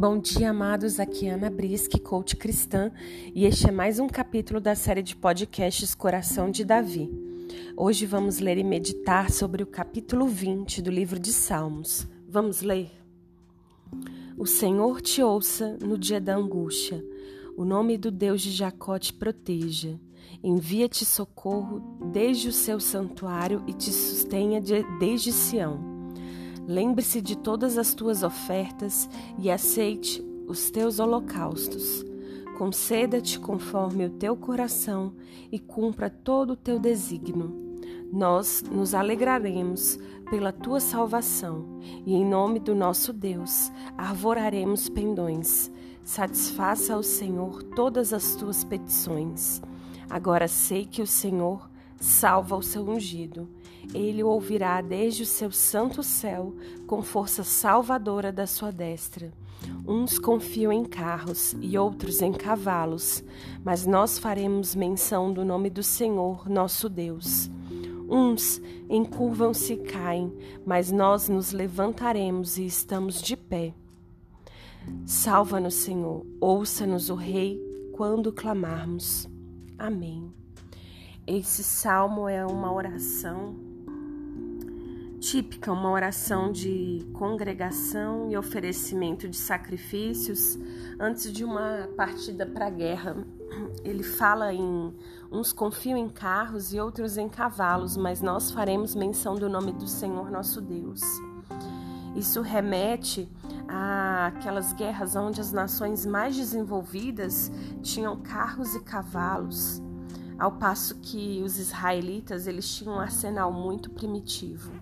Bom dia, amados. Aqui é Ana Brisque, coach cristã, e este é mais um capítulo da série de podcasts Coração de Davi. Hoje vamos ler e meditar sobre o capítulo 20 do livro de Salmos. Vamos ler? O Senhor te ouça no dia da angústia. O nome do Deus de Jacó te proteja. Envia-te socorro desde o seu santuário e te sustenha desde Sião. Lembre-se de todas as tuas ofertas e aceite os teus holocaustos. Conceda-te conforme o teu coração e cumpra todo o teu desígnio. Nós nos alegraremos pela tua salvação e, em nome do nosso Deus, arvoraremos pendões. Satisfaça ao Senhor todas as tuas petições. Agora sei que o Senhor salva o seu ungido. Ele o ouvirá desde o seu santo céu, com força salvadora da sua destra. Uns confiam em carros e outros em cavalos, mas nós faremos menção do nome do Senhor, nosso Deus. Uns encurvam-se e caem, mas nós nos levantaremos e estamos de pé. Salva-nos, Senhor, ouça-nos o Rei quando clamarmos. Amém. Esse salmo é uma oração típica, uma oração de congregação e oferecimento de sacrifícios antes de uma partida para a guerra. Ele fala em uns confiam em carros e outros em cavalos, mas nós faremos menção do nome do Senhor nosso Deus. Isso remete àquelas guerras onde as nações mais desenvolvidas tinham carros e cavalos ao passo que os israelitas eles tinham um arsenal muito primitivo.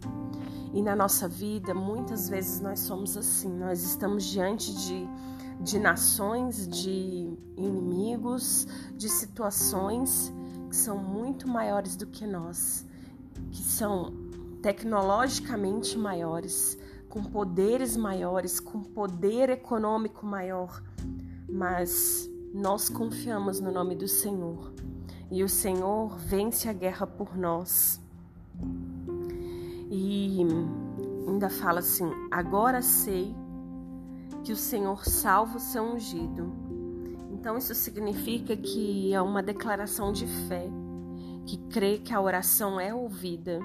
E na nossa vida, muitas vezes nós somos assim, nós estamos diante de, de nações, de inimigos, de situações que são muito maiores do que nós, que são tecnologicamente maiores, com poderes maiores, com poder econômico maior, mas nós confiamos no nome do Senhor e o Senhor vence a guerra por nós. E ainda fala assim: agora sei que o Senhor salva o seu ungido. Então isso significa que é uma declaração de fé, que crê que a oração é ouvida.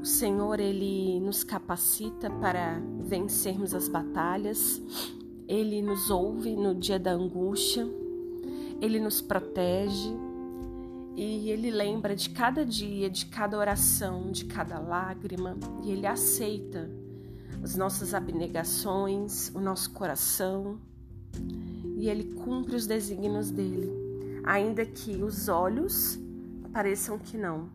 O Senhor ele nos capacita para vencermos as batalhas. Ele nos ouve no dia da angústia ele nos protege e ele lembra de cada dia, de cada oração, de cada lágrima e ele aceita as nossas abnegações, o nosso coração e ele cumpre os desígnios dele, ainda que os olhos pareçam que não,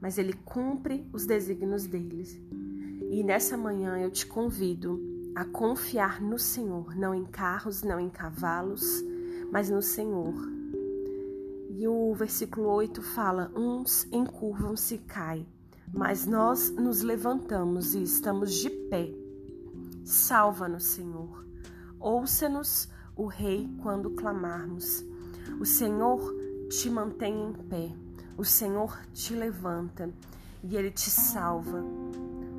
mas ele cumpre os desígnios dele. E nessa manhã eu te convido a confiar no Senhor, não em carros, não em cavalos, mas no Senhor. E o versículo 8 fala: Uns encurvam-se e caem, mas nós nos levantamos e estamos de pé. Salva-nos, Senhor. Ouça-nos, o Rei, quando clamarmos. O Senhor te mantém em pé, o Senhor te levanta e ele te salva.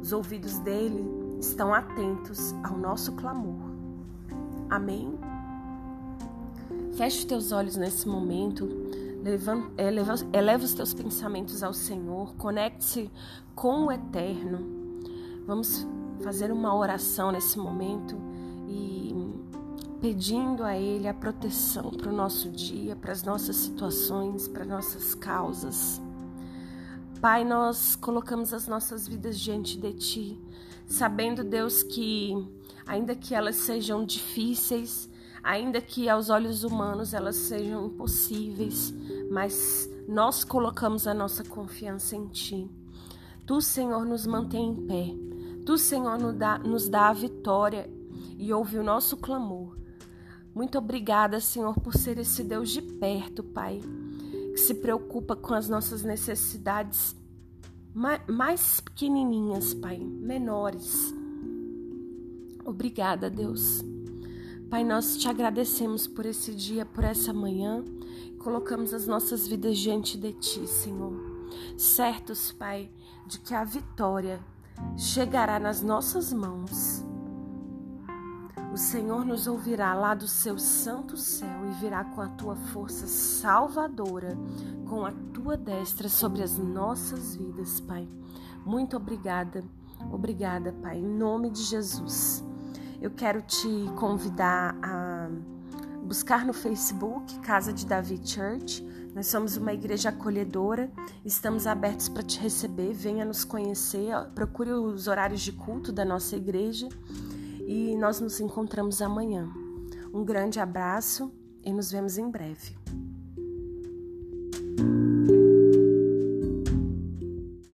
Os ouvidos dele estão atentos ao nosso clamor. Amém? Feche os teus olhos nesse momento, eleva, eleva os teus pensamentos ao Senhor, conecte-se com o Eterno. Vamos fazer uma oração nesse momento e pedindo a Ele a proteção para o nosso dia, para as nossas situações, para nossas causas. Pai, nós colocamos as nossas vidas diante de Ti, sabendo, Deus, que ainda que elas sejam difíceis, ainda que aos olhos humanos elas sejam impossíveis, mas nós colocamos a nossa confiança em Ti. Tu, Senhor, nos mantém em pé. Tu, Senhor, nos dá, nos dá a vitória e ouve o nosso clamor. Muito obrigada, Senhor, por ser esse Deus de perto, Pai, que se preocupa com as nossas necessidades mais pequenininhas, Pai, menores. Obrigada, Deus. Pai, nós te agradecemos por esse dia, por essa manhã. Colocamos as nossas vidas diante de ti, Senhor. Certos, Pai, de que a vitória chegará nas nossas mãos. o Senhor nos ouvirá lá do seu santo céu e virá com a tua força salvadora, com a tua destra sobre as nossas vidas, Pai. Muito obrigada, obrigada, Pai, em nome de Jesus. Eu quero te convidar a buscar no Facebook Casa de Davi Church. Nós somos uma igreja acolhedora, estamos abertos para te receber. Venha nos conhecer, procure os horários de culto da nossa igreja e nós nos encontramos amanhã. Um grande abraço e nos vemos em breve.